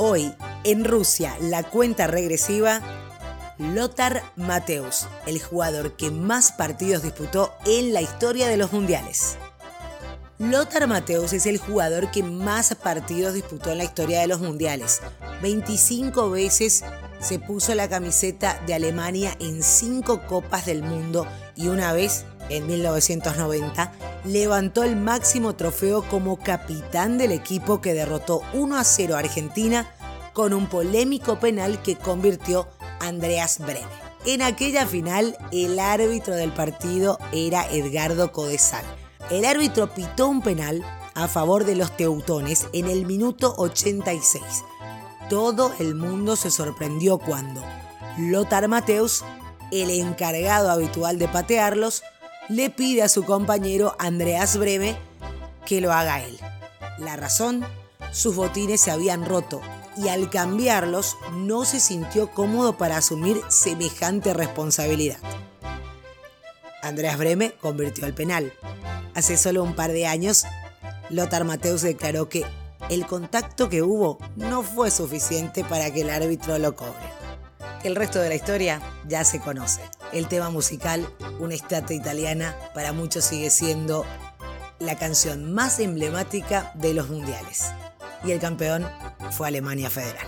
Hoy, en Rusia, la cuenta regresiva, Lothar Mateus, el jugador que más partidos disputó en la historia de los mundiales. Lothar Mateus es el jugador que más partidos disputó en la historia de los mundiales. 25 veces se puso la camiseta de Alemania en 5 copas del mundo y una vez, en 1990, levantó el máximo trofeo como capitán del equipo que derrotó 1 a 0 a Argentina con un polémico penal que convirtió Andreas Breme. En aquella final, el árbitro del partido era Edgardo Codesal. El árbitro pitó un penal a favor de los teutones en el minuto 86. Todo el mundo se sorprendió cuando Lothar Mateus, el encargado habitual de patearlos, le pide a su compañero Andreas Breme que lo haga él. La razón, sus botines se habían roto y al cambiarlos no se sintió cómodo para asumir semejante responsabilidad. Andreas Breme convirtió el penal. Hace solo un par de años, Lothar Mateus declaró que el contacto que hubo no fue suficiente para que el árbitro lo cobre. El resto de la historia ya se conoce. El tema musical, una italiana, para muchos sigue siendo la canción más emblemática de los mundiales. Y el campeón fue Alemania Federal.